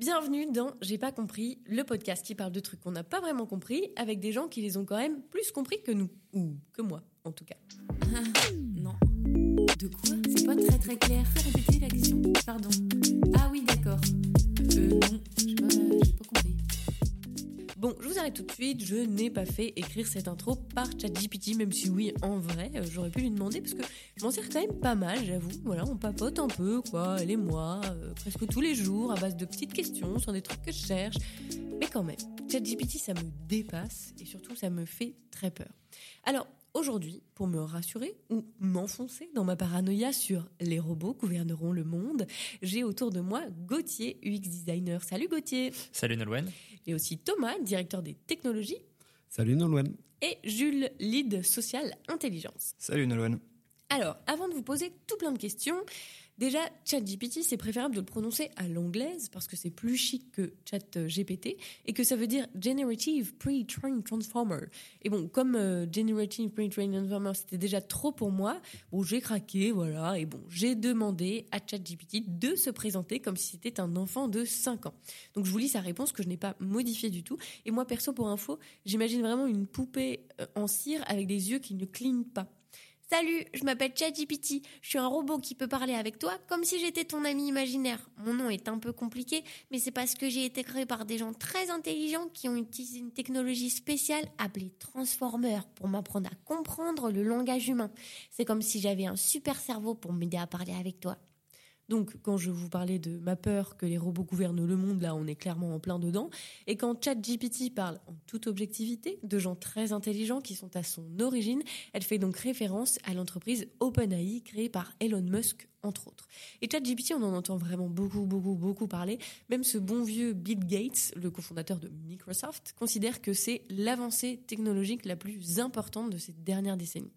Bienvenue dans J'ai pas compris, le podcast qui parle de trucs qu'on n'a pas vraiment compris avec des gens qui les ont quand même plus compris que nous. Ou que moi, en tout cas. non. De quoi C'est pas très très clair. Répétez la question. Pardon. Ah oui, d'accord. Euh, non, Bon, je vous arrête tout de suite, je n'ai pas fait écrire cette intro par ChatGPT, même si oui, en vrai, euh, j'aurais pu lui demander parce que je m'en sers quand même pas mal, j'avoue. Voilà, on papote un peu, quoi, elle et moi, euh, presque tous les jours, à base de petites questions sur des trucs que je cherche. Mais quand même, ChatGPT, ça me dépasse et surtout, ça me fait très peur. Alors, Aujourd'hui, pour me rassurer ou m'enfoncer dans ma paranoïa sur les robots gouverneront le monde, j'ai autour de moi Gauthier, UX designer. Salut Gauthier. Salut Nolwenn. Et aussi Thomas, directeur des technologies. Salut Nolwenn. Et Jules, lead social intelligence. Salut Nolwenn. Alors, avant de vous poser tout plein de questions, Déjà, ChatGPT, c'est préférable de le prononcer à l'anglaise parce que c'est plus chic que ChatGPT et que ça veut dire Generative Pre-Trained Transformer. Et bon, comme euh, Generative Pre-Trained Transformer, c'était déjà trop pour moi, bon, j'ai craqué, voilà, et bon, j'ai demandé à ChatGPT de se présenter comme si c'était un enfant de 5 ans. Donc, je vous lis sa réponse que je n'ai pas modifiée du tout. Et moi, perso, pour info, j'imagine vraiment une poupée euh, en cire avec des yeux qui ne clignent pas. Salut, je m'appelle ChatGPT. Je suis un robot qui peut parler avec toi comme si j'étais ton ami imaginaire. Mon nom est un peu compliqué, mais c'est parce que j'ai été créé par des gens très intelligents qui ont utilisé une technologie spéciale appelée Transformer pour m'apprendre à comprendre le langage humain. C'est comme si j'avais un super cerveau pour m'aider à parler avec toi. Donc, quand je vous parlais de ma peur que les robots gouvernent le monde, là, on est clairement en plein dedans. Et quand ChatGPT parle en toute objectivité de gens très intelligents qui sont à son origine, elle fait donc référence à l'entreprise OpenAI créée par Elon Musk entre autres. Et ChatGPT, on en entend vraiment beaucoup, beaucoup, beaucoup parler. Même ce bon vieux Bill Gates, le cofondateur de Microsoft, considère que c'est l'avancée technologique la plus importante de ces dernières décennies.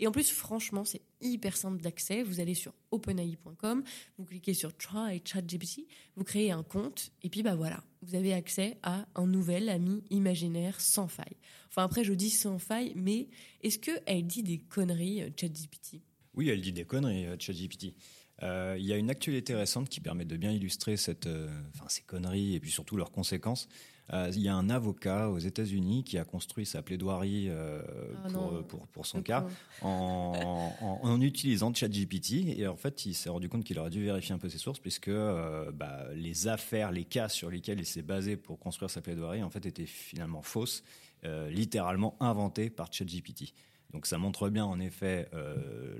Et en plus, franchement, c'est hyper simple d'accès. Vous allez sur openai.com, vous cliquez sur Try ChatGPT, vous créez un compte, et puis bah voilà, vous avez accès à un nouvel ami imaginaire sans faille. Enfin après, je dis sans faille, mais est-ce qu'elle dit des conneries, euh, ChatGPT? Oui, elle dit des conneries, euh, ChatGPT. Euh, il y a une actualité récente qui permet de bien illustrer cette, euh, ces conneries et puis surtout leurs conséquences. il y a un avocat aux États-Unis qui a construit sa plaidoirie ah pour, pour, son cas en, en, utilisant ChatGPT. Et en fait, il s'est rendu compte qu'il aurait dû vérifier un peu ses sources puisque bah, les affaires, les cas sur lesquels il s'est basé pour construire sa plaidoirie, en fait, étaient finalement fausses, littéralement inventées par ChatGPT. Donc ça montre bien en effet euh,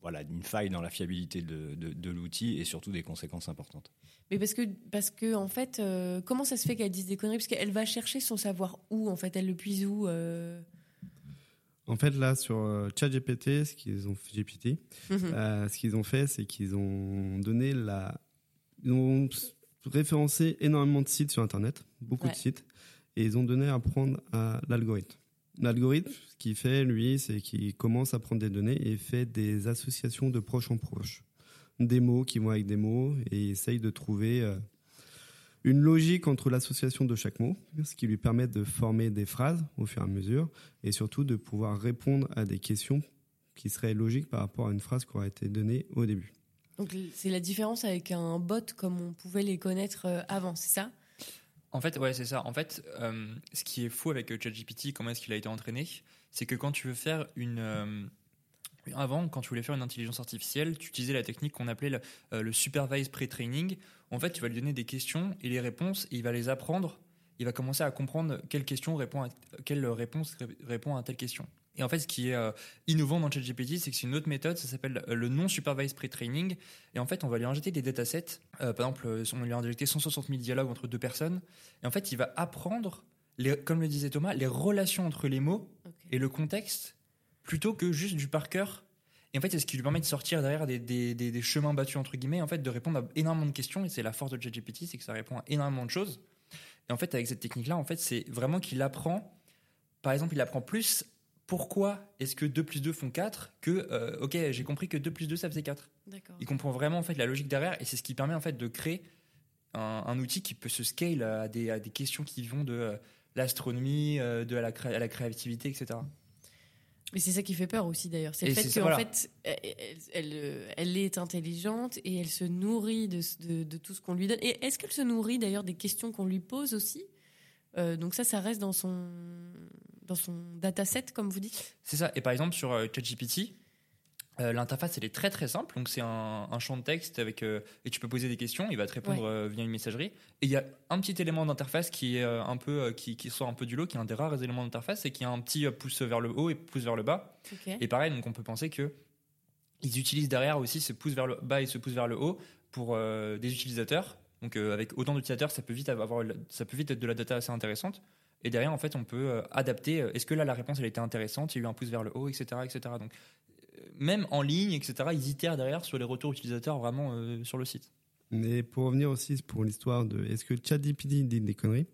voilà, une faille dans la fiabilité de, l'outil et surtout des conséquences importantes. Mais parce que, parce que en fait, euh, comment ça se fait qu'elle dise des conneries? Parce qu'elle va chercher son savoir où En fait, elle le puise où euh? En fait, là, sur ChatGPT, ce qu'ils ont, GPT, mhm. ce qu'ils ont fait, c'est qu'ils ont donné la. Ils ont référencé énormément de sites sur Internet, beaucoup de sites, et ils ont donné à apprendre à l'algorithme. L'algorithme, ce qu'il fait, lui, c'est qu'il commence à prendre des données et fait des associations de proche en proche. Des mots qui vont avec des mots et essaye de trouver euh, une logique entre l'association de chaque mot, ce qui lui permet de former des phrases au fur et à mesure et surtout de pouvoir répondre à des questions qui seraient logiques par rapport à une phrase qui aurait été donnée au début. Donc c'est la différence avec un bot comme on pouvait les connaître euh, avant, c'est ça? En fait, ouais, c'est ça. En fait, euh, ce qui est fou avec euh, ChatGPT, comment est-ce qu'il a été entraîné, c'est que quand tu veux faire une euh, avant, quand tu voulais faire une intelligence artificielle, tu utilisais la technique qu'on appelait le, le supervised pre-training. En fait, tu vas lui donner des questions et les réponses, et il va les apprendre. Il va commencer à comprendre quelle question répond à, quelle réponse répond à telle question. Et en fait, ce qui est euh, innovant dans ChatGPT, c'est que c'est une autre méthode, ça s'appelle euh, le non-supervised pre-training. Et en fait, on va lui injecter des datasets. Euh, par exemple, on lui a injecté 160 000 dialogues entre deux personnes. Et en fait, il va apprendre, les, comme le disait Thomas, les relations entre les mots et le contexte, plutôt que juste du par cœur. Et en fait, c'est ce qui lui permet de sortir derrière des, des, des, chemins battus, entre guillemets, en fait, de répondre à énormément de questions. Et c'est la force de ChatGPT, c'est que ça répond à énormément de choses. Et en fait, avec cette technique-là, en fait, c'est vraiment qu'il apprend, par exemple, il apprend plus pourquoi est-ce que 2 plus 2 font 4 que, euh, ok, j'ai compris que 2 plus 2 ça faisait 4. Il comprend vraiment en fait la logique derrière et c'est ce qui permet en fait de créer un, outil qui peut se scale à des, à des questions qui vont de euh, l'astronomie, euh, de à la, à la créativité, etc. Mais c'est ça qui fait peur aussi d'ailleurs. C'est le fait qu'en voilà. fait, elle, elle- elle, elle est intelligente et elle se nourrit de, de- de tout ce qu'on lui donne. Et est-ce qu'elle se nourrit d'ailleurs des questions qu'on lui pose aussi? Euh, Donc ça, ça reste dans son, dans son dataset, comme vous dites C'est ça. Et par exemple, sur euh, ChatGPT, euh, l'interface, elle est très très simple. Donc, c'est un, un champ de texte avec. euh, et tu peux poser des questions, il va te répondre Ouais. euh, via une messagerie. Et il y a un petit élément d'interface qui est un peu. qui, qui sort un peu du lot, qui est un des rares éléments d'interface, c'est qu'il y a un petit pouce vers le haut et pouce vers le bas. Et pareil, donc on peut penser que. Ils utilisent derrière aussi ce pouce vers le bas et ce pouce vers le haut pour des utilisateurs. Donc, euh, avec autant d'utilisateurs, ça peut vite avoir, ça peut vite être de la data assez intéressante. Et derrière, en fait, on peut euh, adapter. euh, Est-ce que là, la réponse, elle été intéressante Il y a eu un pouce vers le haut, etc. etc. Donc, même en ligne, etc., ils itèrent derrière sur les retours utilisateurs vraiment sur le site. Mais pour revenir aussi pour l'histoire de est-ce que ChatGPT dit des conneries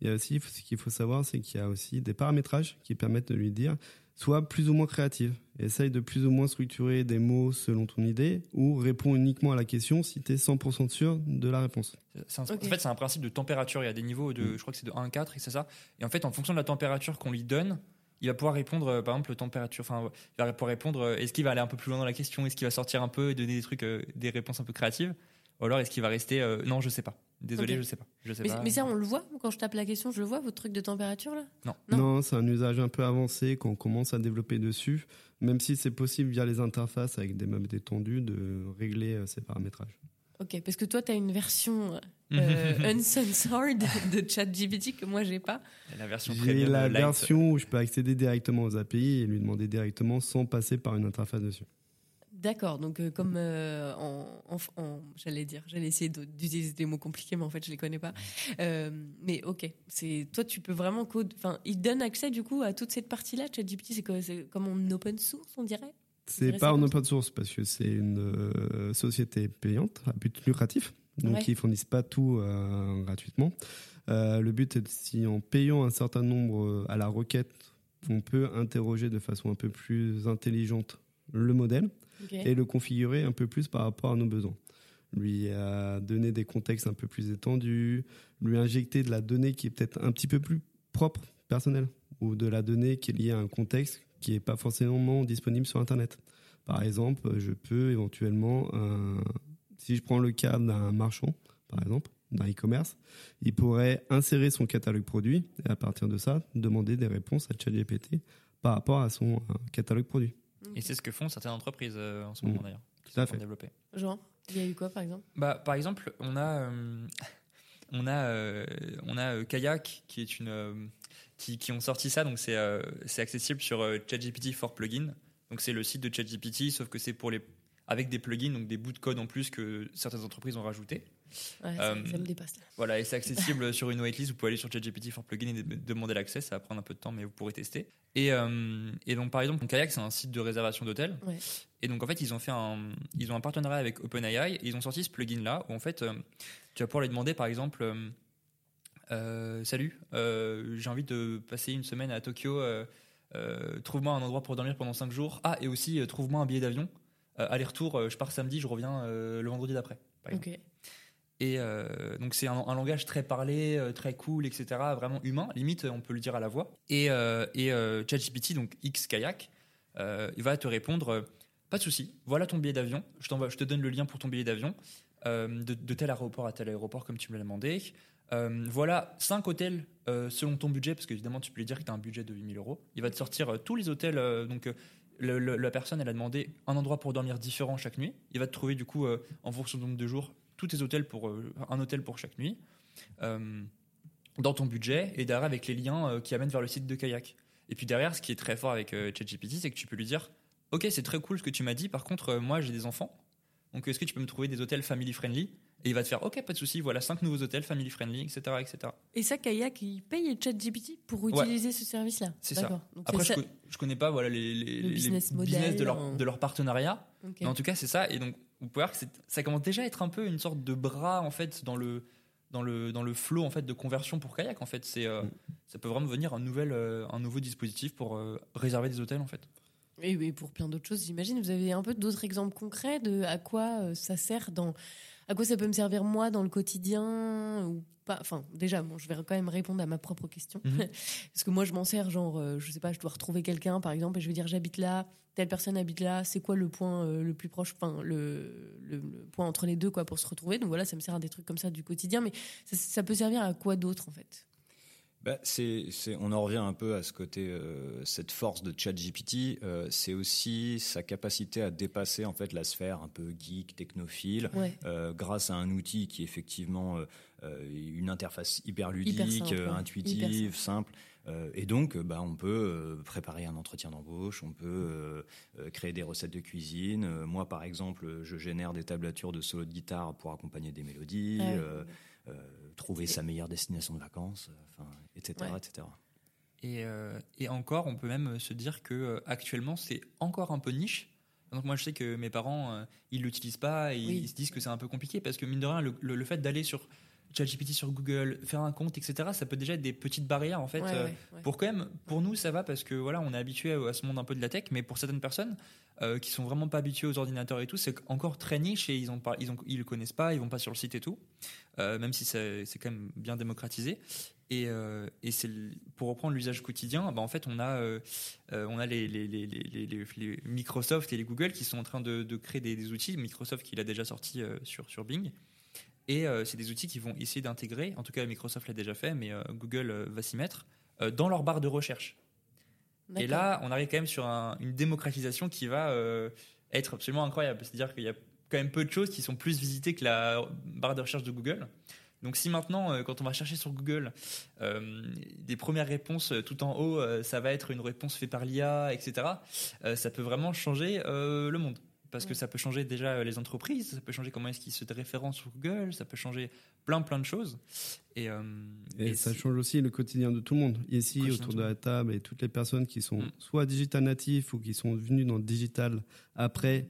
Il y a aussi ce qu'il faut savoir, c'est qu'il y a aussi des paramétrages qui permettent de lui dire soit plus ou moins créative, essaye de plus ou moins structurer des mots selon ton idée, ou réponds uniquement à la question si tu es 100% sûr de la réponse. C'est un- Ok. En fait, c'est un principe de température. Il y a des niveaux de, Mm. je crois que c'est de 1 à 4, et c'est ça. Et en fait, en fonction de la température qu'on lui donne, il va pouvoir répondre, euh, par exemple, température. Enfin, il va pouvoir répondre. euh, Est-ce qu'il va aller un peu plus loin dans la question? Est-ce qu'il va sortir un peu et donner des trucs, euh, des réponses un peu créatives? Ou alors est-ce qu'il va rester euh, Non, je sais pas. Désolé, je sais pas. Je sais Mais, pas. mais ça, on le voit quand je tape la question, je le vois, votre truc de température là? Non. Non, c'est un usage un peu avancé qu'on commence à développer dessus, même si c'est possible via les interfaces avec des meubles détendus de régler euh, ces paramétrages. Ok, parce que toi, tu as une version euh, uncensored de ChatGPT que moi, j'ai pas. la version J'ai la light. version où je peux accéder directement aux API et lui demander directement sans passer par une interface dessus. D'accord, donc euh, comme euh, en, en- en- j'allais dire, j'allais essayer d'utiliser des mots compliqués, mais en fait je les connais pas. Euh, mais ok, c'est toi tu peux vraiment code. Enfin, il donne accès du coup à toute cette partie-là. ChatGPT, c'est C'est comme en open source, on dirait? C'est pas en comme open source parce que c'est une société payante à but lucratif. Donc Ouais. ils fournissent pas tout gratuitement. Le but est de- si en payant un certain nombre à la requête, on peut interroger de façon un peu plus intelligente le modèle et le configurer un peu plus par rapport à nos besoins. Lui donner des contextes un peu plus étendus, lui injecter de la donnée qui est peut-être un petit peu plus propre, personnelle, ou de la donnée qui est liée à un contexte qui n'est pas forcément disponible sur Internet. Par exemple, je peux éventuellement, euh, si je prends le cas d'un marchand, par exemple, d'un e-commerce, il pourrait insérer son catalogue produit et à partir de ça, demander des réponses à ChatGPT par rapport à son euh, catalogue produit. Et c'est ce que font certaines entreprises euh, en ce moment Mm. d'ailleurs. qui Tout à sont fait. développées. Genre, il y a eu quoi par exemple? Bah, par exemple, on a, euh, on a, euh, on a euh, Kayak qui est une, euh, qui, qui ont sorti ça, donc c'est, euh, c'est accessible sur euh, ChatGPT for plugin. Donc c'est le site de ChatGPT, sauf que c'est pour les, avec des plugins, donc des bouts de code en plus que certaines entreprises ont rajouté. Ouais, ça, Euh, ça me dépasse. Là. Voilà, et c'est accessible sur une waitlist. Vous pouvez aller sur ChatGPT for plugin et de- demander l'accès. Ça va prendre un peu de temps, mais vous pourrez tester. Et, euh, et donc, par exemple, Kayak, c'est un site de réservation d'hôtels. Ouais. Et donc, en fait, ils ont fait un, ils ont un partenariat avec OpenAI et ils ont sorti ce plugin-là où, en fait, euh, tu vas pouvoir lui demander, par exemple, euh, euh, Salut, euh, j'ai envie de passer une semaine à Tokyo. euh, euh, trouve-moi un endroit pour dormir pendant 5 jours. Ah, et aussi, euh, trouve-moi un billet d'avion. Euh, Aller-retour, euh, je pars samedi, je reviens euh, le vendredi d'après. par exemple. Et euh, donc c'est un, langage très parlé, euh, très cool, etc. Vraiment humain. Limite, on peut le dire à la voix. Et, euh, et euh, ChatGPT, donc X Kayak, il va te répondre pas de souci. Voilà ton billet d'avion. Je te donne le lien pour ton billet d'avion de, tel aéroport à tel aéroport comme tu me l'as demandé. Voilà cinq hôtels selon ton budget, parce qu'évidemment tu peux lui dire que tu as un budget de 8000 euros. Il va te sortir tous les hôtels. donc la personne, elle a demandé un endroit pour dormir différent chaque nuit. Il va te trouver du coup, en fonction du nombre de jours, tous tes hôtels pour euh, un hôtel pour chaque nuit euh, dans ton budget et derrière avec les liens euh, qui amènent vers le site de kayak. Et puis derrière, ce qui est très fort avec ChatGPT, c'est que tu peux lui dire Ok, c'est très cool ce que tu m'as dit. Par contre, moi, j'ai des enfants. Donc, est-ce que tu peux me trouver des hôtels family friendly? Et il va te faire Ok, pas de souci. Voilà cinq nouveaux hôtels family friendly, etc., etc. Et ça, Kayak, il paye ChatGPT pour Ouais. utiliser ce service-là. C'est ça. Donc, Après, je, ça- co- je connais pas voilà les, les- Le les business business de leur, de leur partenariat. Mais en tout cas, c'est ça. Et donc, vous pouvez voir que c'est- ça commence déjà à être un peu une sorte de bras en fait dans le dans le dans le flow en fait de conversion pour kayak. En fait, c'est euh, Mm. ça peut vraiment devenir un nouvel euh, un nouveau dispositif pour euh, réserver des hôtels en fait. Et, et pour plein d'autres choses, j'imagine. Vous avez un peu d'autres exemples concrets de à quoi euh, ça sert dans. À quoi ça peut me servir moi dans le quotidien ou pas? Enfin, déjà, bon, je vais quand même répondre à ma propre question. Mhm. Parce que moi, je m'en sers, genre, euh, je sais pas, je dois retrouver quelqu'un, par exemple, et je vais dire j'habite là, telle personne habite là, c'est quoi le point euh, le plus proche, enfin, le, le, le point entre les deux, quoi, pour se retrouver? Donc voilà, ça me sert à des trucs comme ça du quotidien, mais ça, ça peut servir à quoi d'autre, en fait? Bah, c'est, on en revient un peu à ce côté, euh, cette force de ChatGPT, euh, c'est aussi sa capacité à dépasser en fait la sphère un peu geek, technophile, Ouais. euh, grâce à un outil qui est effectivement une interface hyper ludique, Hyper simple, ouais. intuitive, Hyper simple. Et donc, bah, on peut préparer un entretien d'embauche, on peut créer des recettes de cuisine. Moi, par exemple, je génère des tablatures de solo de guitare pour accompagner des mélodies. Ouais. euh, trouver sa meilleure destination de vacances, euh, etc., Ouais. etc. Et, euh, et encore, on peut même se dire que euh, actuellement, c'est encore un peu niche. Donc moi, je sais que mes parents, euh, ils l'utilisent pas et Oui. ils se disent que c'est un peu compliqué parce que mine de rien, le, le- le fait d'aller sur ChatGPT sur Google, faire un compte, etc., ça peut déjà être des petites barrières en fait. Ouais, euh, ouais, ouais. Pour quand même, pour nous, ça va parce que voilà, on est habitué à, à ce monde un peu de la tech, mais pour certaines personnes euh, qui sont vraiment pas habituées aux ordinateurs et tout, c'est encore très niche et ils ont pas, ils ont, ils le connaissent pas, ils vont pas sur le site et tout, euh, même si c'est quand même bien démocratisé. Et, euh, et c'est pour reprendre l'usage quotidien, bah en fait, on a, on a les, les, les, les, Microsoft et les Google qui sont en train de, de créer des, des outils. Microsoft qui l'a déjà sorti sur, sur Bing. Et euh, c'est des outils qui vont essayer d'intégrer, en tout cas Microsoft l'a déjà fait, mais euh, Google euh, va s'y mettre, dans leur barre de recherche. Et là, on arrive quand même sur un- une démocratisation qui va être absolument incroyable. C'est-à-dire qu'il y a quand même peu de choses qui sont plus visitées que la barre de recherche de Google. Donc si maintenant, quand on va chercher sur Google, euh, des premières réponses tout en haut, ça va être une réponse faite par l'IA, etc., euh, ça peut vraiment changer euh, le monde. Parce que ça peut changer déjà euh, les entreprises, ça peut changer comment est-ce qu'ils se référencent sur Google, ça peut changer plein plein de choses. Et, euh, Et, et ça change aussi le quotidien de tout le monde. Ici, autour de la table, et toutes les personnes qui sont Mm. soit digital natifs ou qui sont venues dans le digital après,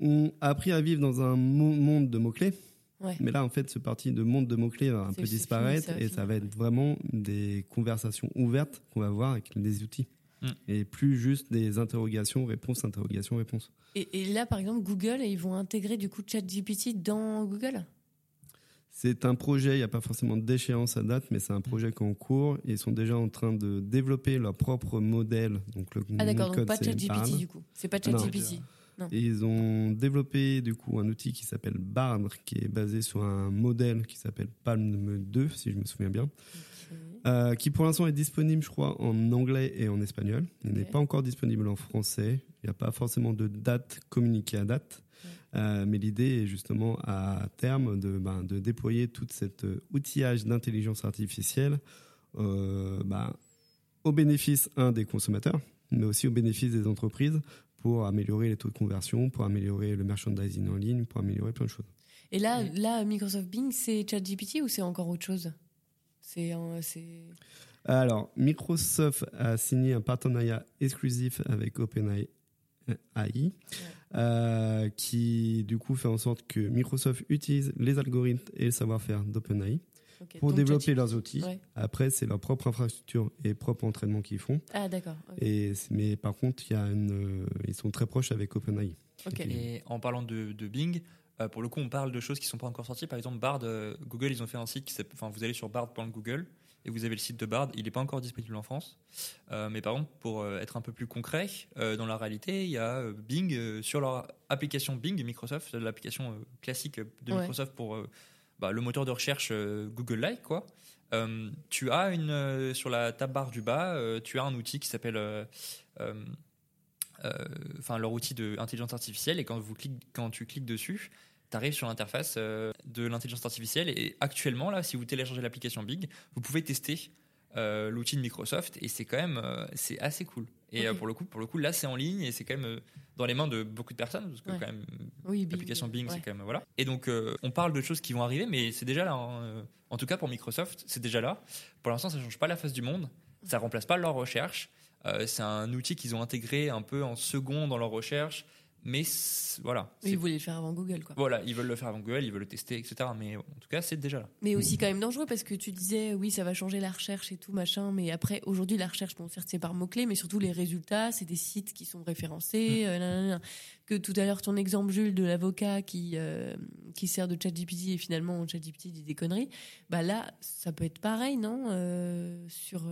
ont appris à vivre dans un mo- monde de mots-clés. Ouais. Mais là, en fait, ce parti de monde de mots-clés va un peu disparaître fini, ça va et ça va être vraiment des conversations ouvertes qu'on va avoir avec des outils. Mm. Et plus juste des interrogations, réponses, interrogations, réponses. Et, et là, par exemple, Google, ils vont intégrer du coup ChatGPT dans Google? C'est un projet, il n'y a pas forcément d'échéance à date, mais c'est un projet qui est en cours. Ils sont déjà en train de développer leur propre modèle. Donc le Ah d'accord, donc pas ChatGPT du coup. C'est pas Non. ChatGPT. Et ils ont développé du coup un outil qui s'appelle Bard, qui est basé sur un modèle qui s'appelle Palm 2, si je me souviens bien, euh, qui pour l'instant est disponible, je crois, en anglais et en espagnol. Il n'est pas encore disponible en français. Il n'y a pas forcément de date communiquée à date. Euh, mais l'idée est justement à terme de, ben, de déployer tout cet euh, outillage d'intelligence artificielle euh, ben, au bénéfice, un, des consommateurs, mais aussi au bénéfice des entreprises pour améliorer les taux de conversion, pour améliorer le merchandising en ligne, pour améliorer plein de choses. Et là, là, Microsoft Bing, c'est ChatGPT ou c'est encore autre chose? C'est un- c'est Alors, Microsoft a signé un partenariat exclusif avec OpenAI, euh, qui du coup fait en sorte que Microsoft utilise les algorithmes et le savoir-faire d'OpenAI pour développer leurs outils. Ouais. Après, c'est leur propre infrastructure et propre entraînement qu'ils font. Ah d'accord. mais par contre, il y a une, euh, ils sont très proches avec OpenAI. Ok. Et en parlant de, de Bing, euh, pour le coup, on parle de choses qui sont pas encore sorties. Par exemple, Bard, euh, Google, ils ont fait un site qui s'appelle. Enfin, vous allez sur bard.google et vous avez le site de Bard. Il n'est pas encore disponible en France. Euh, mais par contre, pour être un peu plus concret, dans la réalité, il y a Bing sur leur application Bing Microsoft, l'application classique de Ouais. Microsoft pour bah, le moteur de recherche Google-like, quoi. Tu as une sur la tab barre du bas, tu as un outil qui s'appelle enfin leur outil d'intelligence artificielle et quand, vous cliquez, quand tu cliques dessus, tu arrives sur l'interface euh, de l'intelligence artificielle et actuellement là, si vous téléchargez l'application Big, vous pouvez tester euh, l'outil de Microsoft et c'est quand même euh, c'est assez cool. Et euh, pour le coup, pour le coup là c'est en ligne et c'est quand même euh, dans les mains de beaucoup de personnes parce que Ouais. quand même Oui, l'application Bing, c'est ouais. quand même voilà. Et donc euh, on parle de choses qui vont arriver, mais c'est déjà là. hein, euh, En tout cas pour Microsoft, c'est déjà là. Pour l'instant, ça change pas la face du monde. Ça remplace pas leur recherche. Euh, c'est un outil qu'ils ont intégré un peu en second dans leur recherche, mais voilà. Ils voulaient le faire avant Google, quoi. Voilà, ils veulent le faire avant Google, ils veulent le tester, etc. Mais en tout cas, c'est déjà là. Mais aussi quand même dangereux parce que tu disais oui ça va changer la recherche et tout machin mais après aujourd'hui la recherche bon certes c'est par mots clés mais surtout les résultats c'est des sites qui sont référencés euh, nanana. que tout à l'heure ton exemple Jules de l'avocat qui euh, qui sert de ChatGPT et finalement ChatGPT dit des conneries bah là ça peut être pareil non Euh, sur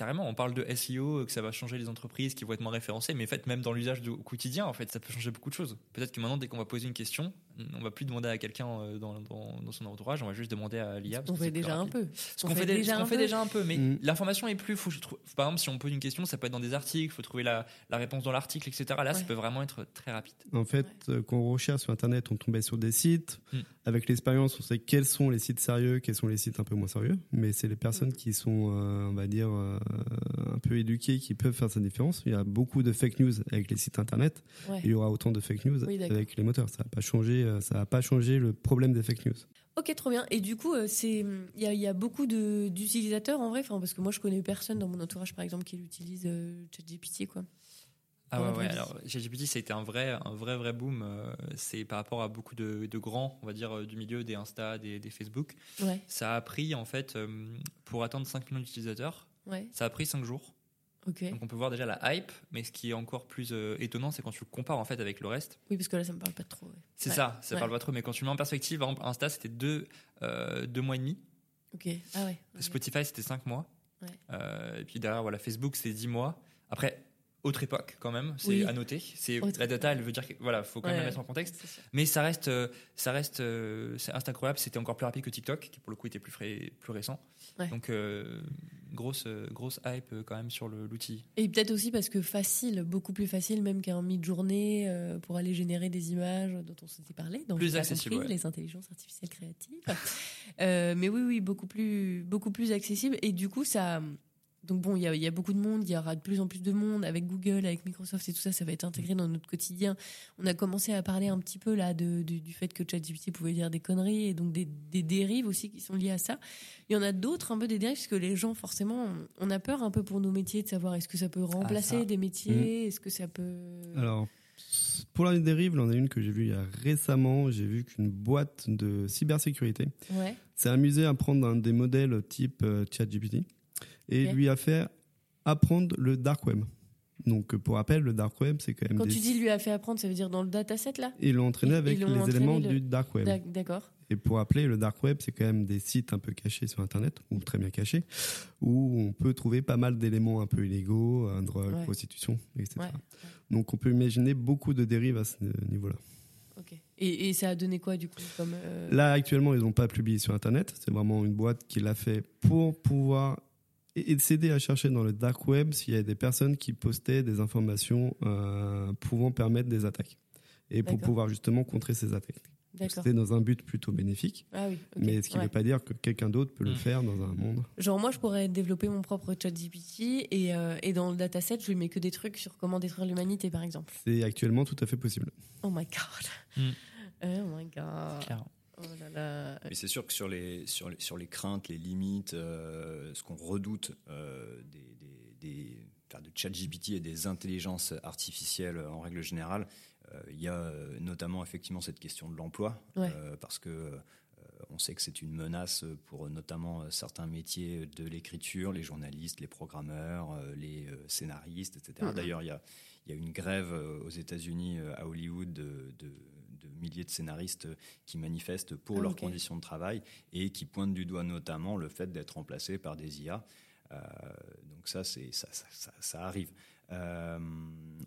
Carrément, on parle de SEO, que ça va changer les entreprises qui vont être moins référencées, mais en fait, même dans l'usage du- quotidien, en fait, ça peut changer beaucoup de choses. Peut-être que maintenant, dès qu'on va poser une question, on va plus demander à quelqu'un euh, dans, dans- dans son entourage, on va juste demander à l'IA. ce parce qu'on que fait déjà un peu Ce qu'on fait, déjà un peu, mais Mm. l'information est plus. Faut, je trouve- par exemple, si on pose une question, ça peut être dans des articles, il faut trouver la, la réponse dans l'article, etc. Là, ça peut vraiment être très rapide. En fait, euh, quand on recherche sur Internet, on tombait sur des sites. Mm. Avec l'expérience, on sait quels sont les sites sérieux, quels sont les sites un peu moins sérieux. Mais c'est les personnes qui sont, euh, on va dire, euh, un peu éduquées qui peuvent faire cette différence. Il y a beaucoup de fake news avec les sites Internet. Ouais. Et il y aura autant de fake news Oui, avec les moteurs. Ça n'a pas changé. Euh, Ça n'a pas changé le problème des fake news. Ok, trop bien. Et du coup, euh, c'est il y a, il y a beaucoup de- d'utilisateurs en vrai, enfin parce que moi je connais personne dans mon entourage par exemple qui utilise euh, ChatGPT quoi. Ah ouais. Alors, ChatGPT, ça a été un vrai, un vrai, vrai boom. euh, C'est par rapport à beaucoup de, de grands, on va dire, du milieu des Insta, des, des Facebook. Ouais, Ça a pris, en fait, pour atteindre 5 millions d'utilisateurs, ouais, ça a pris 5 jours. Ok. Donc on peut voir déjà la hype, mais ce qui est encore plus euh, étonnant, c'est quand tu le compares en fait avec le reste. Oui, parce que là ça me parle pas trop. ouais. C'est Ouais. ça, ça Ouais. parle pas trop, mais quand tu le mets en perspective, par exemple, Insta c'était deux, euh, deux mois et demi, Ok. Ah ouais. Spotify c'était 5 mois. Euh, et puis derrière voilà, Facebook c'est 10 mois. Après, autre époque quand même, c'est Oui. à noter. C'est la data, elle veut dire que voilà, faut quand même la mettre en contexte. Mais ça reste, euh, ça reste, euh, c'est Insta incroyable. C'était encore plus rapide que TikTok, qui pour le coup était plus frais, plus récent. Ouais. Donc euh, grosse, grosse hype quand même sur l'outil. Et peut-être aussi parce que facile, beaucoup plus facile même qu'un mid-journée euh, pour aller générer des images dont on s'était parlé. Donc, Plus accessible, compris, ouais. Les intelligences artificielles créatives. Euh, mais oui, oui, beaucoup plus, beaucoup plus accessible. Et du coup, ça. Donc bon, il y a, il y a beaucoup de monde, il y aura de plus en plus de monde avec Google, avec Microsoft et tout ça, ça va être intégré dans notre quotidien. On a commencé à parler un petit peu là de, de- du fait que ChatGPT pouvait dire des conneries et donc des, des dérives aussi qui sont liées à ça. Il y en a d'autres un peu des dérives parce que les gens forcément, on a peur un peu pour nos métiers de savoir est-ce que ça peut remplacer ça. des métiers, est-ce que ça peut. Alors, pour la dérive, il y en a une que j'ai vue il y a récemment. J'ai vu qu'une boîte de cybersécurité Ouais. s'est amusée à prendre un des modèles type euh, ChatGPT et lui a fait apprendre le dark web. Donc, pour rappel, le dark web, c'est quand même Quand des... tu dis lui a fait apprendre, ça veut dire dans le dataset là? Et ils l'ont entraîné avec les entraîné éléments le- du dark web. D'ac- D'accord. Et pour rappeler, le dark web, c'est quand même des sites un peu cachés sur Internet, ou très bien cachés, où on peut trouver pas mal d'éléments un peu illégaux, drogue, Ouais. prostitution, etc. Ouais. Donc on peut imaginer beaucoup de dérives à ce niveau-là. Ok. Et, et ça a donné quoi du coup comme euh, Là, actuellement, ils n'ont pas publié sur Internet. C'est vraiment une boîte qui l'a fait pour pouvoir s'aider à chercher dans le dark web s'il y a des personnes qui postaient des informations euh, pouvant permettre des attaques. Et pour pouvoir justement contrer ces attaques. C'était dans un but plutôt bénéfique. Ah oui. Mais ce qui ne Ouais. veut pas dire que quelqu'un d'autre peut le Mm. faire dans un monde. Genre moi je pourrais développer mon propre chat GPT et, euh, et dans le dataset je lui mets que des trucs sur comment détruire l'humanité par exemple. C'est actuellement tout à fait possible. Oh my god. Mm. Oh my god. Oh là là. Mais c'est sûr que sur les, sur les, sur les craintes, les limites, euh, ce qu'on redoute euh, des, des, des- enfin, de ChatGPT et des intelligences artificielles en règle générale, euh, il y a notamment effectivement cette question de l'emploi, Ouais. parce que on sait que c'est une menace pour notamment certains métiers de l'écriture, les journalistes, les programmeurs, les scénaristes, etc. Mhm. D'ailleurs, il y a, y a une grève aux États-Unis, à Hollywood, de milliers de scénaristes qui manifestent pour Ah, leurs conditions de travail et qui pointent du doigt notamment le fait d'être remplacés par des IA. Euh, donc ça, c'est ça, ça, ça- ça arrive. Euh,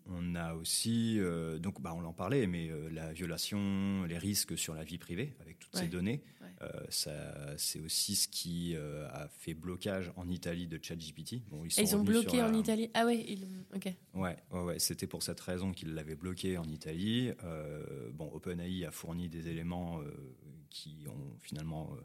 on a aussi, euh, donc bah, on en parlait, mais euh, la violation, les risques sur la vie privée avec toutes ces données, Ouais. ça, c'est aussi ce qui a fait blocage en Italie de ChatGPT. Bon, ils sont ont bloqué en Italie. Ah ouais, ils ok. Ouais, ouais, ouais. c'était pour cette raison qu'ils l'avaient bloqué en Italie. Bon, OpenAI a fourni des éléments qui ont finalement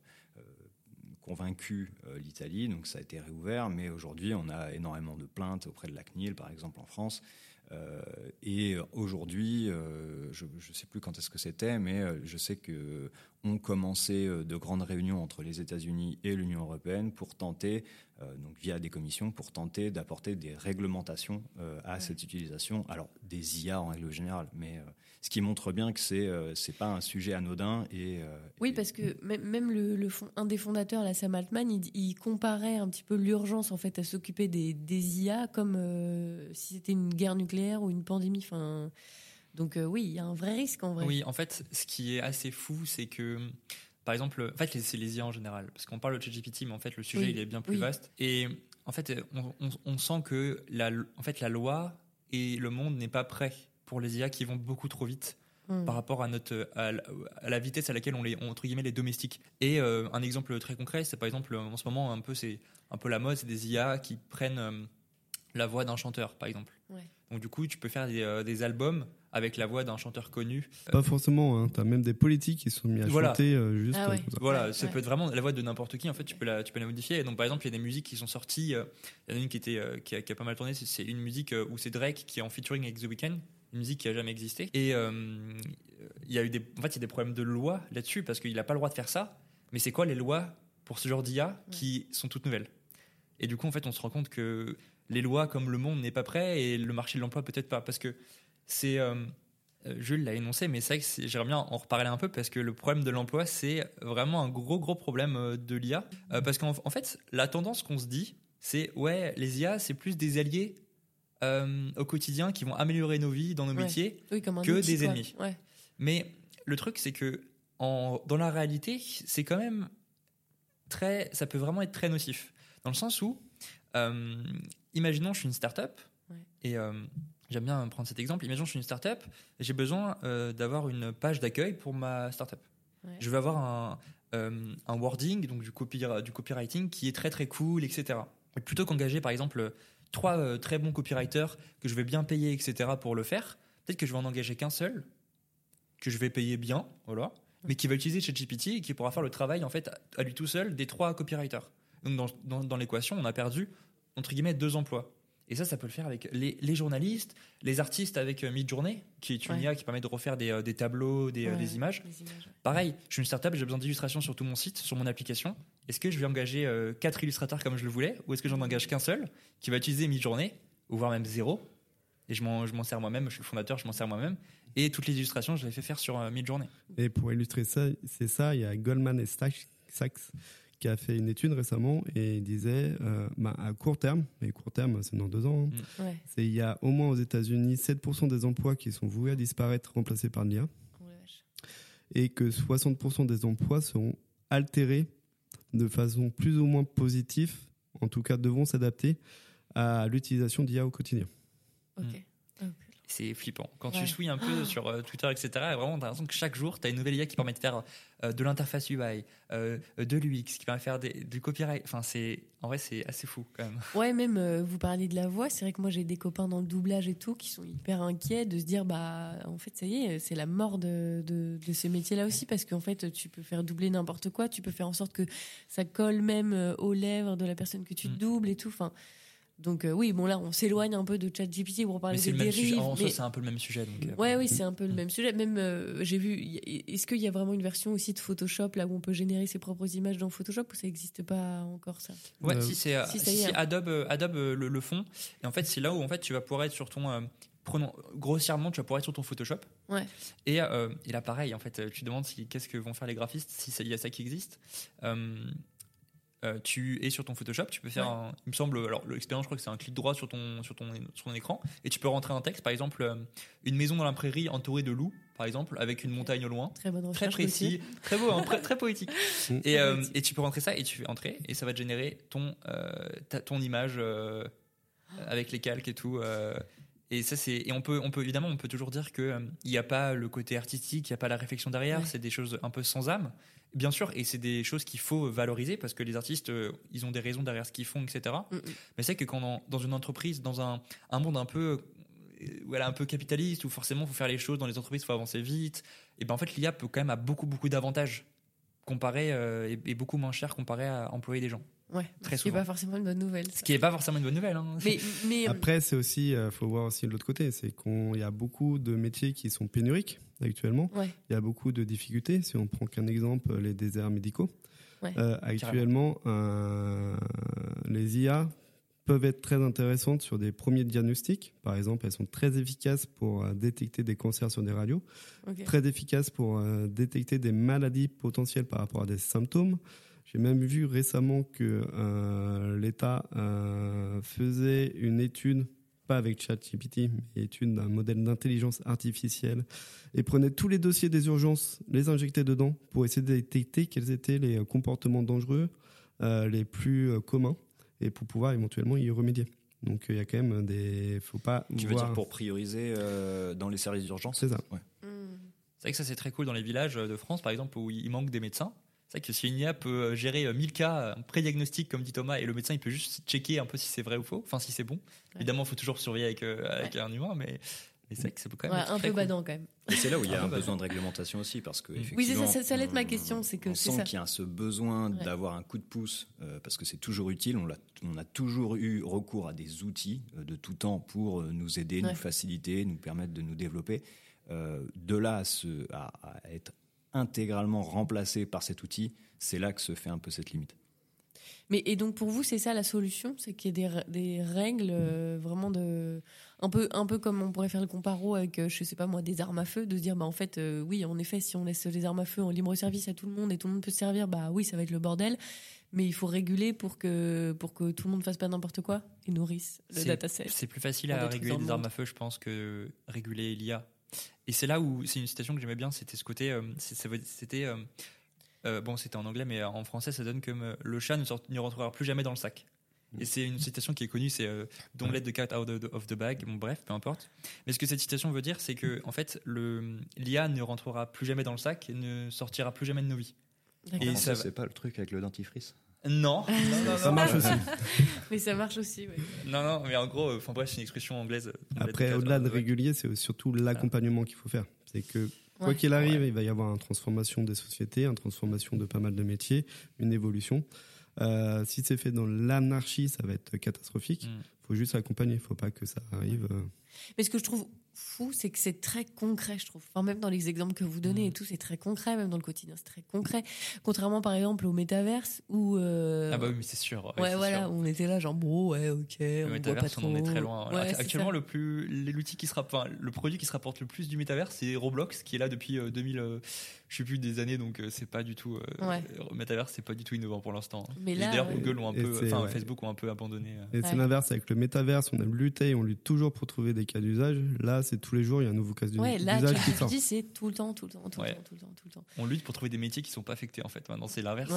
convaincu euh, l'Italie, donc ça a été réouvert. Mais aujourd'hui, on a énormément de plaintes auprès de la CNIL, par exemple en France, Euh, et aujourd'hui, euh, je ne sais plus quand est-ce que c'était, mais je sais que ont commencé de grandes réunions entre les États-Unis et l'Union européenne pour tenter, donc via des commissions, pour tenter d'apporter des réglementations à cette utilisation. Alors des IA en règle générale, mais ce qui montre bien que c'est c'est pas un sujet anodin et oui parce que même le, un des fondateurs la Sam Altman il, comparait un petit peu l'urgence en fait à s'occuper des, des, IA comme si c'était une guerre nucléaire ou une pandémie. Enfin, donc euh, oui, il y a un vrai risque en vrai. Oui, en fait, ce qui est assez fou, c'est que par exemple, en fait, c'est les IA en général, parce qu'on parle de ChatGPT, mais en fait, le sujet il est bien plus vaste. Et en fait, on, sent que la, en fait, la loi et le monde n'est pas prêt pour les IA qui vont beaucoup trop vite. Hmm. par rapport à notre à la, vitesse à laquelle on les entre guillemets les domestiques et euh, un exemple très concret c'est par exemple en ce moment un peu c'est un peu la mode c'est des IA qui prennent euh, la voix d'un chanteur par exemple ouais. Donc du coup, tu peux faire des, euh, albums avec la voix d'un chanteur connu. Pas forcément, hein. tu as même des politiques qui sont mis à chanter euh, juste. Ah voilà, ça peut être vraiment la voix de n'importe qui, en fait, tu peux, la, tu peux la modifier. donc par exemple, il y a des musiques qui sont sorties, euh, il y en a une qui, était, qui a, pas mal tourné, c'est une musique où c'est Drake qui est en featuring avec The Weeknd, une musique qui a jamais existé. Et il y a eu des, en fait, il y a des problèmes de loi là-dessus parce qu'il n'a pas le droit de faire ça. Mais c'est quoi les lois pour ce genre d'IA qui sont toutes nouvelles? Et du coup, en fait, on se rend compte que les lois comme le monde n'est pas prêt et le marché de l'emploi peut-être pas. Parce que c'est. Euh, euh, Jules l'a énoncé, mais c'est vrai que j'aimerais bien en reparler un peu parce que le problème de l'emploi, c'est vraiment un gros, gros problème euh, de l'IA. parce qu'en fait, la tendance qu'on se dit, c'est ouais, les IA, c'est plus des alliés au quotidien qui vont améliorer nos vies dans nos métiers que des ennemis. Mais le truc, c'est que en, dans la réalité, c'est quand même très. Ça peut vraiment être très nocif. Dans le sens où imaginons, je suis une start-up, et euh, j'aime bien prendre cet exemple. Imaginons, je suis une start-up, j'ai besoin euh, d'avoir une page d'accueil pour ma start-up. Je veux avoir un, euh, un wording, donc du, copy, du copywriting, qui est très très cool, etc. Et plutôt qu'engager, par exemple, trois très bons copywriters que je vais bien payer, etc., pour le faire, peut-être que je vais en engager qu'un seul, que je vais payer bien, voilà, mais qui va utiliser ChatGPT et qui pourra faire le travail, en fait, à lui tout seul, des trois copywriters. Donc, dans, dans, dans l'équation, on a perdu entre guillemets, deux emplois. Et ça, ça peut le faire avec les, journalistes, les artistes avec euh, Midjourney, qui est une IA qui permet de refaire des, euh, tableaux, des, euh, images. Pareil, je suis une startup, j'ai besoin d'illustrations sur tout mon site, sur mon application. Est-ce que je vais engager quatre illustrateurs comme je le voulais, ou est-ce que j'en engage qu'un seul qui va utiliser Midjourney, ou voire même zéro Et je m'en sers moi-même, je suis le fondateur, je m'en sers moi-même. Et toutes les illustrations, je les fais faire sur Midjourney. Et pour illustrer ça, c'est ça, il y a Goldman et Sachs qui a fait une étude récemment et il disait euh, bah, à court terme, mais court terme c'est dans deux ans, hein, mm. c'est il y a au moins aux États-Unis 7% des emplois qui sont voués à disparaître remplacés par l'IA et que 60% des emplois seront altérés de façon plus ou moins positive, en tout cas devront s'adapter à l'utilisation d'IA au quotidien. Ok. Mm c'est flippant. Quand tu souilles un peu sur euh, Twitter, etc., vraiment, t'as l'impression que chaque jour, t'as une nouvelle IA qui permet de faire euh, de l'interface UI, euh, de l'UX, qui permet de faire du copyright. Enfin, c'est, en vrai, c'est assez fou quand même. Ouais, même vous parlez de la voix. C'est vrai que moi, j'ai des copains dans le doublage et tout qui sont hyper inquiets de se dire, bah, en fait, ça y est, c'est la mort de, de, de ce métier-là aussi, parce qu'en fait, tu peux faire doubler n'importe quoi. Tu peux faire en sorte que ça colle même aux lèvres de la personne que tu mm. doubles et tout. Enfin, donc euh, oui, bon là, on s'éloigne un peu de ChatGPT pour parler des dérives. En mais... c'est un peu le même sujet. Donc, euh, ouais, oui, c'est un peu le même sujet. Même euh, j'ai vu, est-ce qu'il y a vraiment une version aussi de Photoshop là où on peut générer ses propres images dans Photoshop ou ça n'existe pas encore ça? Ouais, si c'est si, Adobe, Adobe le, le, font. Et en fait, c'est là où en fait tu vas pouvoir être sur ton prenons grossièrement, tu vas pouvoir être sur ton Photoshop. Ouais. Et, et là, pareil, en fait, tu te demandes si, qu'est-ce que vont faire les graphistes si il y a ça qui existe. Euh, tu es sur ton Photoshop, tu peux faire, il me semble, alors l'expérience, je crois que c'est un clic droit sur ton, sur, ton, sur ton écran, et tu peux rentrer un texte, par exemple, euh, une maison dans la prairie entourée de loups, par exemple, avec une montagne au loin. Très, bonne très précis, très beau, hein, très, poétique. et, euh, et, tu peux rentrer ça et tu fais entrer, et ça va te générer ton, ton image avec les calques et tout. Et ça, c'est et on peut, on peut évidemment, on peut toujours dire que il n'y a pas le côté artistique, il n'y a pas la réflexion derrière. C'est des choses un peu sans âme, bien sûr. Et c'est des choses qu'il faut valoriser parce que les artistes, euh, ils ont des raisons derrière ce qu'ils font, etc. Mm, mm. Mais c'est que quand dans une entreprise, dans un, un monde un peu euh, voilà, un peu capitaliste où forcément il faut faire les choses dans les entreprises, il faut avancer vite. Et ben en fait l'IA peut quand même avoir beaucoup beaucoup d'avantages comparé euh, et, beaucoup moins cher comparé à employer des gens. Ouais, Très ce qui n'est pas forcément une bonne nouvelle. Ce qui n'est pas forcément une bonne nouvelle. hein. Mais, mais euh, Après, c'est aussi, euh, faut voir aussi de l'autre côté, c'est qu'il y a beaucoup de métiers qui sont pénuriques actuellement. ouais, Il y a beaucoup de difficultés. Si on prend qu'un exemple, les déserts médicaux. Ouais. Euh, actuellement, euh, les IA peuvent être très intéressantes sur des premiers diagnostics. Par exemple, elles sont très efficaces pour euh, détecter des cancers sur des radios, très efficaces pour euh, détecter des maladies potentielles par rapport à des symptômes. J'ai même vu récemment que euh, l'État euh, faisait une étude, pas avec ChatGPT, mais étude d'un modèle d'intelligence artificielle, et prenait tous les dossiers des urgences, les injectait dedans pour essayer de détecter quels étaient les euh, comportements dangereux euh, les plus communs, et pour pouvoir éventuellement y remédier. Donc il y a quand même des... faut pas Tu veux dire pour prioriser euh, dans les services d'urgence? C'est ça. Ouais. Hmm. C'est vrai que ça c'est très cool dans les villages de France par exemple où il manque des médecins. C'est vrai que si une IA peut gérer 1000 cas, un pré-diagnostic comme dit Thomas, et le médecin il peut juste checker un peu si c'est vrai ou faux, enfin si c'est bon. Évidemment, il faut toujours surveiller avec, euh, avec un humain, mais, mais c'est vrai que c'est quand même Ouais, un peu cool. badant quand même. Et c'est là où il y a un besoin de réglementation aussi, parce que Oui, c'est ça, effectivement, ça- ça allait être ma on- question, c'est que on sent qu'il y a ce besoin Ouais. d'avoir un coup de pouce, euh, parce que c'est toujours utile. On, a toujours eu recours à des outils euh, de tout temps pour euh, nous aider, Ouais. nous faciliter, nous permettre de nous développer. Euh, de là à, se- à- à être intégralement remplacé par cet outil, c'est là que se fait un peu cette limite. Mais et donc pour vous, c'est ça la solution, c'est qu'il y ait des, règles euh, vraiment de un peu un peu comme on pourrait faire le comparo avec euh, je sais pas moi des armes à feu, de se dire bah en fait euh, oui en effet si on laisse les armes à feu en libre service à tout le monde et tout le monde peut se servir bah oui ça va être le bordel, mais il faut réguler pour que pour que tout le monde fasse pas n'importe quoi et nourrisse le C'est- dataset. C'est plus facile à réguler des armes à feu, je pense, que réguler l'IA. Et c'est là où c'est une citation que j'aimais bien, c'était ce côté, euh, ça c'était euh, euh, bon, c'était en anglais, mais en français, ça donne comme le chat ne, sort- ne rentrera plus jamais dans le sac. Et c'est une citation qui est connue, c'est Don't let the cat out of the- bag. Bon, bref, peu importe. Mais ce que cette citation veut dire, c'est que en fait, l'IA ne rentrera plus jamais dans le sac et ne sortira plus jamais de nos vies. Et ça va- c'est pas le truc avec le dentifrice? Non, non, non, Ça marche aussi. Mais ça marche aussi. ouais. Non, non, mais en gros, euh, enfin bref, c'est une expression anglaise. Après, au-delà de régulier, c'est surtout l'accompagnement qu'il faut faire. C'est que quoi Ouais. qu'il arrive, il va y avoir une transformation des sociétés, une transformation de pas mal de métiers, une évolution. Euh, si c'est fait dans l'anarchie, ça va être catastrophique. Il Mm. faut juste accompagner. Il faut pas que ça arrive. euh, Mais ce que je trouve fou, c'est que c'est très concret, je trouve. Enfin, même dans les exemples que vous donnez et tout, c'est très concret, même dans le quotidien, c'est très concret. Contrairement, par exemple, au métaverse, où... euh, Ah bah oui, mais c'est sûr. ouais, voilà, sûr. on était là, genre, bon, ouais, ok, on Le voit pas métaverse, trop. on en est très loin. Ouais, Actuellement, le plus, l'outil qui se enfin, le produit qui se rapporte le plus du métaverse, c'est Roblox, qui est là depuis euh, 2000, euh, je sais plus des années, donc euh, c'est pas du tout. Euh, Ouais. euh, Métaverse, c'est pas du tout innovant pour l'instant. Mais Et là, D'ailleurs, ouais. Google ont un Et peu, enfin ouais. Facebook ont un peu abandonné. euh. Et c'est Ouais. l'inverse avec le métaverse. On a lutté, on lutte toujours pour trouver des cas d'usage. Là, c'est tous les jours, il y a un nouveau cas d'usage Ouais, là, qui sort. C'est tout le temps, tout le temps, tout Ouais. le temps, tout le temps, tout le temps. On lutte pour trouver des métiers qui sont pas affectés en fait. Maintenant, c'est l'inverse.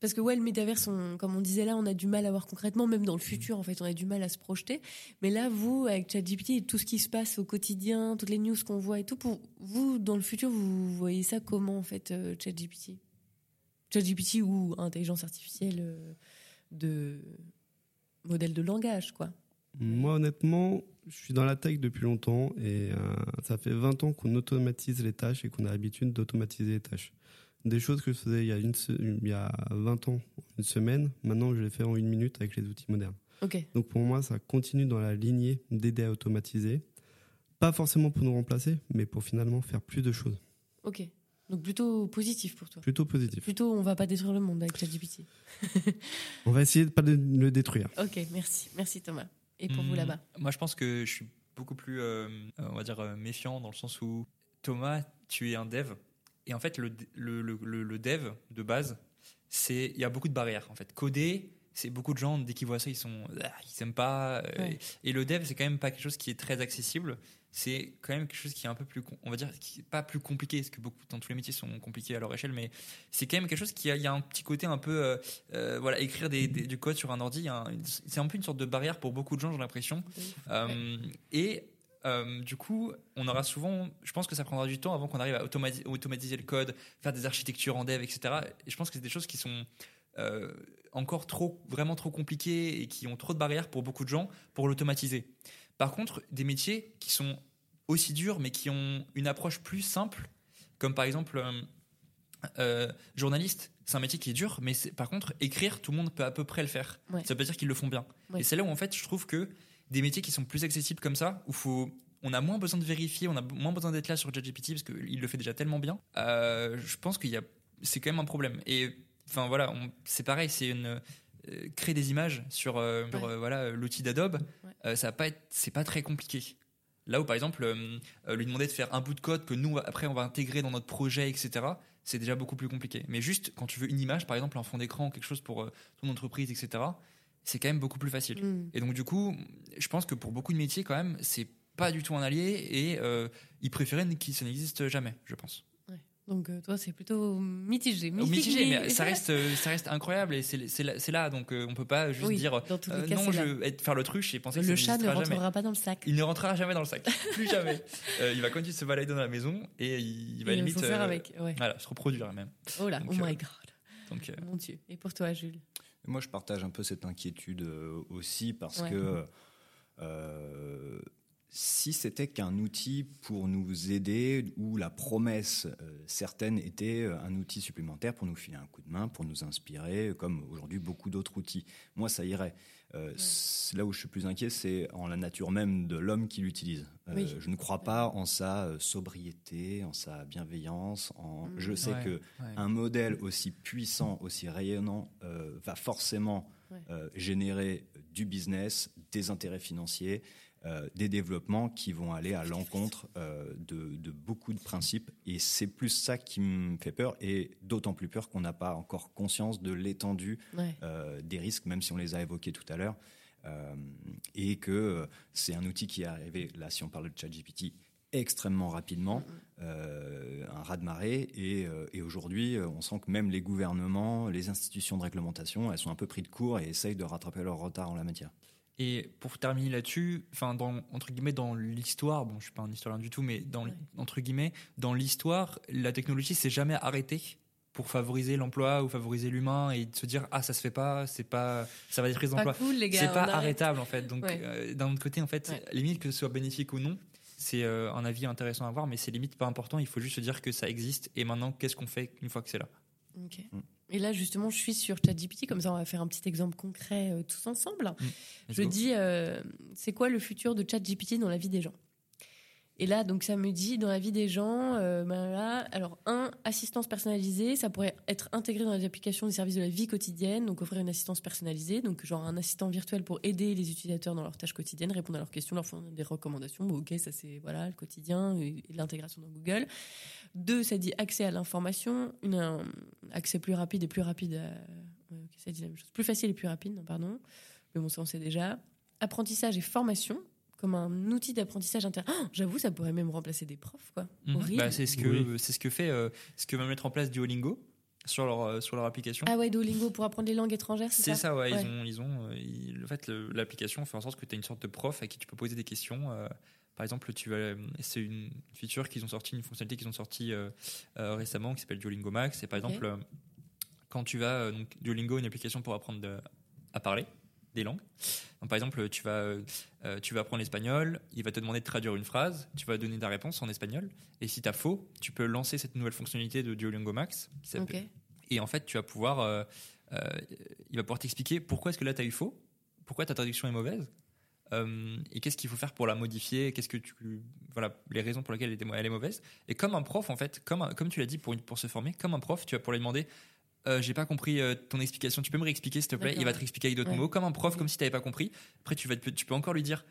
Parce que ouais, le métaverse, on- comme on disait là, on a du mal à voir concrètement, même dans le futur, en fait, on a du mal à se projeter. Mais là, vous, avec ChatGPT, et tout ce qui se passe au quotidien, toutes les news qu'on voit et tout, pour vous, dans le futur, vous voyez ça comment, en fait, euh, ChatGPT? ChatGPT ou intelligence artificielle euh, de modèle de langage, quoi. Moi, honnêtement, je suis dans la tech depuis longtemps et euh, ça fait 20 ans qu'on automatise les tâches et qu'on a l'habitude d'automatiser les tâches. Des choses que je faisais il y, a une se- il y a 20 ans, une semaine, maintenant je les fais en une minute avec les outils modernes. Donc pour moi, ça continue dans la lignée d'aider à automatiser. Pas forcément pour nous remplacer, mais pour finalement faire plus de choses. Ok. Donc plutôt positif pour toi. Plutôt positif. Plutôt, on va pas détruire le monde avec ChatGPT. On va essayer de pas le- le détruire. Ok, merci. Merci Thomas. Et pour vous Hmm, là-bas? Moi, je pense que je suis beaucoup plus, euh, euh, on va dire, euh, méfiant dans le sens où Thomas, tu es un dev. Et en fait, le, le, le, le- le dev de base, c'est il y a beaucoup de barrières. En fait, coder, c'est beaucoup de gens dès qu'ils voient ça, ils sont, ah, ils aiment pas. euh, Ouais. Et le dev, c'est quand même pas quelque chose qui est très accessible. C'est quand même quelque chose qui est un peu plus, on va dire, qui est pas plus compliqué, parce que beaucoup dans tous les métiers sont compliqués à leur échelle, mais c'est quand même quelque chose qui a, il y a un petit côté un peu, euh, euh, voilà, écrire des- des- du code sur un ordi, c'est un peu une sorte de barrière pour beaucoup de gens, j'ai l'impression. Euh, Et euh, du coup, on aura souvent, je pense que ça prendra du temps avant qu'on arrive à automati- automatiser le code, faire des architectures en dev, etc. Et je pense que c'est des choses qui sont euh, encore trop, vraiment trop compliquées et qui ont trop de barrières pour beaucoup de gens pour l'automatiser. Par contre, des métiers qui sont aussi durs mais qui ont une approche plus simple, comme par exemple, euh, journaliste, c'est un métier qui est dur, mais par contre, écrire, tout le monde peut à peu près le faire. Ouais. Ça veut pas dire qu'ils le font bien. Ouais. Et c'est là où, en fait, je trouve que des métiers qui sont plus accessibles comme ça, où faut, on a moins besoin de vérifier, on a moins besoin d'être là sur ChatGPT parce qu'il le fait déjà tellement bien. euh, je pense qu'il y a, c'est quand même un problème. Et enfin voilà, c'est pareil, c'est une euh, créer des images sur, euh, Ouais. voilà l'outil d'Adobe, Ouais. ça va pas être, c'est pas très compliqué. Là où par exemple lui demander de faire un bout de code que nous après on va intégrer dans notre projet, etc. C'est déjà beaucoup plus compliqué. Mais juste quand tu veux une image, par exemple un fond d'écran ou quelque chose pour ton entreprise, etc. C'est quand même beaucoup plus facile. Mm. Et donc du coup, je pense que pour beaucoup de métiers quand même, c'est pas du tout un allié et euh, ils préféraient que ça n'existe jamais, je pense. Donc euh, toi, c'est plutôt mitigé. Au mitigé, mais ça reste, euh, ça reste incroyable et c'est là, donc euh, on peut pas juste Oui, dire cas, non, je vais faire l'autruche et penser que Le ça chat ne jamais. rentrera pas dans le sac. Il ne rentrera jamais dans le sac, plus jamais. Il va continuer de se balader dans la maison et il va Et limite avec. Ouais. voilà, se reproduire même. Oh là, donc, oh my god, Donc mon dieu. Et pour toi, Jules? Moi, je partage un peu cette inquiétude euh, aussi parce Ouais. que euh, si c'était qu'un outil pour nous aider, où la promesse euh, certaine était un outil supplémentaire pour nous filer un coup de main, pour nous inspirer, comme aujourd'hui beaucoup d'autres outils, moi, ça irait. Euh, Là où je suis plus inquiet, c'est en la nature même de l'homme qui l'utilise. Euh, Oui. Je ne crois pas en sa euh, sobriété, en sa bienveillance. En... Mm. Je sais Ouais. que ouais. un modèle aussi puissant, aussi rayonnant, euh, va forcément Ouais. euh, générer du business, des intérêts financiers, euh, des développements qui vont aller à l'encontre euh, de, de beaucoup de principes. Et c'est plus ça qui me fait peur, et d'autant plus peur qu'on n'a pas encore conscience de l'étendue Ouais. euh, des risques, même si on les a évoqués tout à l'heure. Et que c'est un outil qui est arrivé, là, si on parle de ChatGPT, extrêmement rapidement, un raz-de-marée. Et, et aujourd'hui, on sent que même les gouvernements, les institutions de réglementation, elles sont un peu pris de court et essayent de rattraper leur retard en la matière. Et pour terminer là-dessus, enfin dans entre guillemets dans l'histoire, bon je suis pas un historien du tout, mais dans Ouais. entre guillemets dans l'histoire, la technologie s'est jamais arrêtée pour favoriser l'emploi ou favoriser l'humain et de se dire ah ça se fait pas, c'est pas ça va détruire Pas l'emploi. cool, les gars. C'est pas arrête. arrêtable en fait. Donc Ouais. euh, d'un autre côté en fait, Ouais. limite que ce soit bénéfique ou non, c'est euh, un avis intéressant à voir, mais c'est limite pas important. Il faut juste se dire que ça existe et maintenant qu'est-ce qu'on fait une fois que c'est là? Ok. Mm. Et là, justement, je suis sur ChatGPT, comme ça, on va faire un petit exemple concret euh, tous ensemble. Let's Je go. dis, euh, c'est quoi le futur de ChatGPT dans la vie des gens? Et là, donc, ça me dit, dans la vie des gens, euh, ben là, alors, un, assistance personnalisée, ça pourrait être intégré dans les applications des services de la vie quotidienne, donc offrir une assistance personnalisée, donc genre un assistant virtuel pour aider les utilisateurs dans leurs tâches quotidiennes, répondre à leurs questions, leur fournir des recommandations. Bon, ok, ça c'est voilà le quotidien et, l'intégration dans Google. Deux, ça dit accès à l'information, un accès plus rapide et plus rapide. à- ça dit la même chose, plus facile et plus rapide, non, pardon. Mais bon, ça on sait déjà. Apprentissage et formation comme un outil d'apprentissage inter. Oh, J'avoue, ça pourrait même remplacer des profs, quoi. Mhm. Bah, c'est ce que Oui. c'est ce que fait euh, ce que va mettre en place Duolingo sur leur euh, sur leur application. Ah ouais, Duolingo pour apprendre les langues étrangères, c'est C'est ça ça, ouais, Ouais. Ils ont, ils ont, euh, ils- en fait, l'application fait en sorte que tu as une sorte de prof à qui tu peux poser des questions. euh, par exemple, tu vas, c'est une feature qu'ils ont sorti, une fonctionnalité qu'ils ont sorti euh, euh, récemment qui s'appelle Duolingo Max. Et par exemple, quand tu vas, donc Duolingo, une application pour apprendre de- à parler des langues. Donc, par exemple, tu vas, euh, tu vas apprendre l'espagnol, il va te demander de traduire une phrase, tu vas donner ta réponse en espagnol. Et si tu as faux, tu peux lancer cette nouvelle fonctionnalité de Duolingo Max qui s'appelle Ok. et en fait, tu vas pouvoir, euh, euh, il va pouvoir t'expliquer pourquoi est-ce que là tu as eu faux, pourquoi ta traduction est mauvaise, et qu'est-ce qu'il faut faire pour la modifier, qu'est-ce que tu, voilà, les raisons pour lesquelles elle est, mauvaise. Et comme un prof, en fait, comme, un- comme tu l'as dit pour, une- pour se former, comme un prof, tu vas pour lui demander. Euh, j'ai pas compris euh, ton explication. Tu peux me réexpliquer, s'il te plaît? Il va te réexpliquer avec d'autres Ouais. mots, comme un prof, comme si tu n'avais pas compris. Après, tu, vas, te- tu peux encore lui dire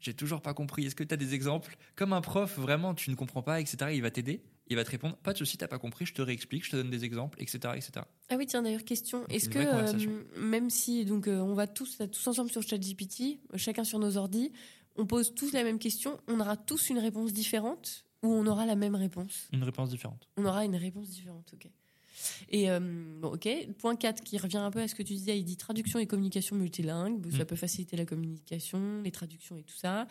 J'ai toujours pas compris. Est-ce que tu as des exemples? Comme un prof, vraiment, tu ne comprends pas, etc. Il va t'aider. Il va te répondre Pas de souci, t'as pas compris, je te réexplique, je te donne des exemples, etc. etc. Ah oui, tiens, d'ailleurs, question. Est-ce que, euh, même si donc, on va tous, là, tous ensemble sur ChatGPT, chacun sur nos ordis, on pose tous la même question, on aura tous une réponse différente ou on aura la même réponse? Une réponse différente. On aura une réponse différente, ok. Et euh, bon, ok, point 4 qui revient un peu à ce que tu disais, il dit traduction et communication multilingue, ça Mm. peut faciliter la communication, les traductions et tout ça.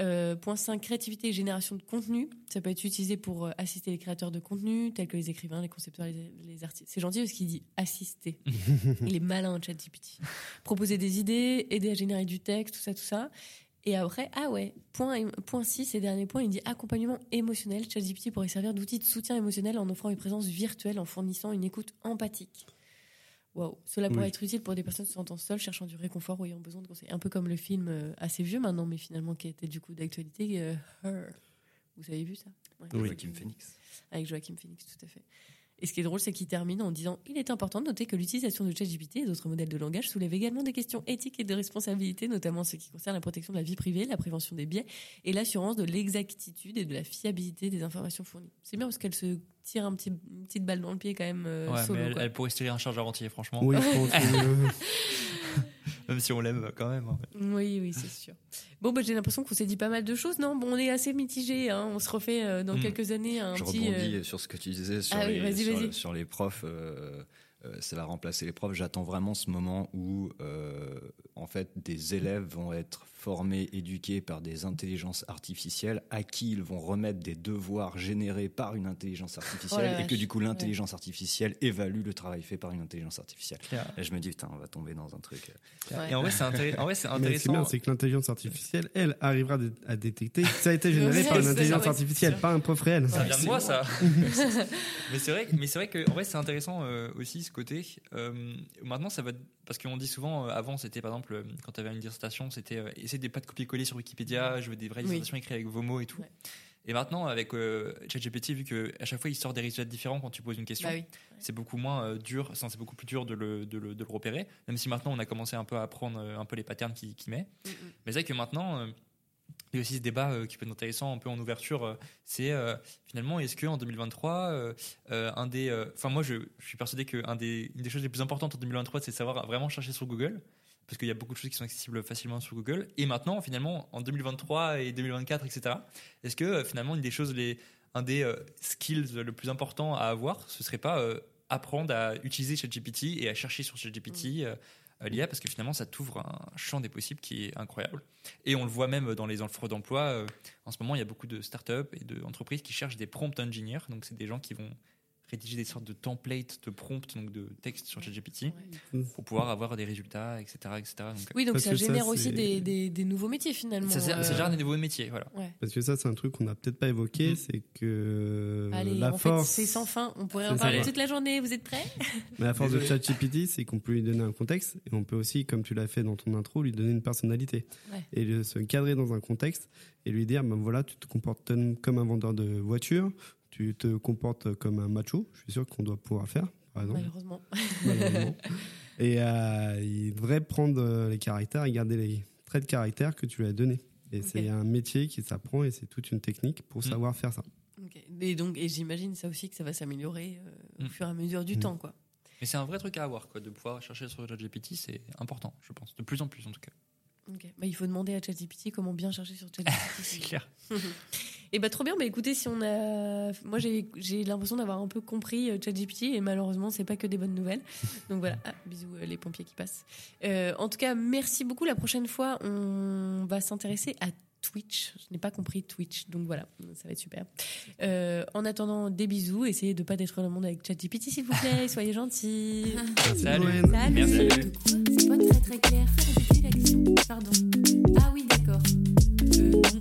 Euh, point 5, créativité et génération de contenu, ça peut être utilisé pour euh, assister les créateurs de contenu, tels que les écrivains, les concepteurs, les, les artistes. C'est gentil parce qu'il dit assister. il est malin, ChatGPT. Proposer des idées, aider à générer du texte, tout ça, tout ça. Et après, ah ouais, point, point 6 et dernier point, il dit accompagnement émotionnel. ChatGPT pourrait servir d'outil de soutien émotionnel en offrant une présence virtuelle, en fournissant une écoute empathique. Wow. Cela pourrait Oui. être utile pour des personnes se sentant seules, cherchant du réconfort ou ayant besoin de conseils. Un peu comme le film euh, assez vieux maintenant, mais finalement qui était du coup d'actualité, euh, Her. Vous avez vu ça? Ouais. Oui. Joaquin Phoenix. Avec Joachim Phoenix, tout à fait. Et ce qui est drôle, c'est qu'il termine en disant Il est important de noter que l'utilisation de ChatGPT et d'autres modèles de langage soulève également des questions éthiques et de responsabilité, notamment en ce qui concerne la protection de la vie privée, la prévention des biais et l'assurance de l'exactitude et de la fiabilité des informations fournies. C'est bien parce qu'elle se tire un petit, une petite balle dans le pied quand même euh, Ouais, solo. mais elle, pourrait se tirer un chargeur entier, franchement. Oui, je pense que- Même si on l'aime quand même. Oui, oui, c'est sûr. Bon, bah, j'ai l'impression qu'on s'est dit pas mal de choses. Non, bon, on est assez mitigé. Hein. On se refait euh, dans Mm. quelques années un Je petit. rebondis euh, sur ce que tu disais sur, Ah les, vas-y, sur, vas-y. sur les profs. euh, ça va remplacer les profs. J'attends vraiment ce moment où, euh, en fait, des élèves vont être formés, éduqués par des intelligences artificielles à qui ils vont remettre des devoirs générés par une intelligence artificielle Oh et que du coup l'intelligence artificielle évalue le travail fait par une intelligence artificielle. Claire. Et je me dis, putain, on va tomber dans un truc. euh, Ouais. Et en vrai, c'est intér- intéressant. bien, c'est que l'intelligence artificielle, elle, arrivera à détecter que ça a été généré par une intelligence artificielle, pas un prof réel. Ça vient de moi, ça. mais c'est vrai, mais c'est vrai que en vrai, c'est intéressant euh, aussi ce côté. Euh, maintenant, ça va parce qu'on dit souvent euh, avant, c'était par exemple quand tu avais une dissertation, c'était essayer de pas de copier-coller sur Wikipédia. Je veux des vraies Oui. dissertations écrites avec vos mots et tout. Ouais. Et maintenant, avec euh, ChatGPT, vu que à chaque fois il sort des résultats différents quand tu poses une question, Bah oui. c'est beaucoup moins euh, dur, c'est beaucoup plus dur de le, de, le, de le repérer. Même si maintenant on a commencé un peu à apprendre euh, un peu les patterns qu'il met. Mm, mm. Mais c'est vrai que maintenant, euh, il y a aussi ce débat qui peut être intéressant un peu en ouverture. c'est finalement, est-ce qu'en 2023, euh, euh, un des. Enfin, moi, je, je suis persuadé qu'une des, une des choses les plus importantes en 2023, c'est de savoir vraiment chercher sur Google. Parce qu'il y a beaucoup de choses qui sont accessibles facilement sur Google. Et maintenant, finalement, en 2023 et 2024, etc., est-ce que euh, finalement, une des choses, les, un des euh, skills le plus important à avoir, ce serait pas euh, apprendre à utiliser ChatGPT et à chercher sur ChatGPT euh, euh, l'IA parce que finalement ça t'ouvre un champ des possibles qui est incroyable et on le voit même dans les offres d'emploi en ce moment il y a beaucoup de startups et d'entreprises qui cherchent des prompt engineers donc c'est des gens qui vont rédiger des sortes de templates de prompts donc de textes sur ChatGPT pour pouvoir avoir des résultats etc etc donc Oui, donc ça génère aussi des, des, des nouveaux métiers finalement. ça, ça, euh, ça des nouveaux métiers voilà ouais. Parce que ça, c'est un truc qu'on n'a peut-être pas évoqué, Mhm. c'est que Allez, la en force, c'est sans fin. On pourrait en parler toute la journée. Vous êtes prêts? Mais la force de. ChatGPT, c'est qu'on peut lui donner un contexte et on peut aussi, comme tu l'as fait dans ton intro, lui donner une personnalité Ouais. et le- se cadrer dans un contexte et lui dire, ben voilà, tu te comportes comme- comme un vendeur de voitures, tu te comportes comme un macho. Je suis sûr qu'on doit pouvoir le faire, par exemple. Malheureusement. malheureusement. Et euh, il devrait prendre euh, les caractères et garder les traits de caractère que tu lui as donnés. Et c'est un métier qui s'apprend et c'est toute une technique pour Mm. savoir faire ça. Et donc, et j'imagine ça aussi que ça va s'améliorer euh, au Mm. fur et à mesure du Mm. temps, quoi. mais c'est un vrai truc à avoir quoi de pouvoir chercher sur ChatGPT c'est important je pense de plus en plus en tout cas Bah, il faut demander à ChatGPT comment bien chercher sur ChatGPT. c'est clair Et bah trop bien. Bah écoutez, si on a, moi j'ai j'ai l'impression d'avoir un peu compris euh, ChatGPT et malheureusement c'est pas que des bonnes nouvelles. Donc voilà. Ah, bisous euh, les pompiers qui passent. Euh, en tout cas, merci beaucoup. La prochaine fois, on va s'intéresser à Twitch. Je n'ai pas compris Twitch, donc voilà, ça va être super. Euh, en attendant, des bisous. Essayez de ne pas détruire le monde avec ChatGPT, s'il vous plaît. Soyez gentils. Salut. Salut. C'est pas très très clair. Pardon. Ah oui, d'accord. Euh,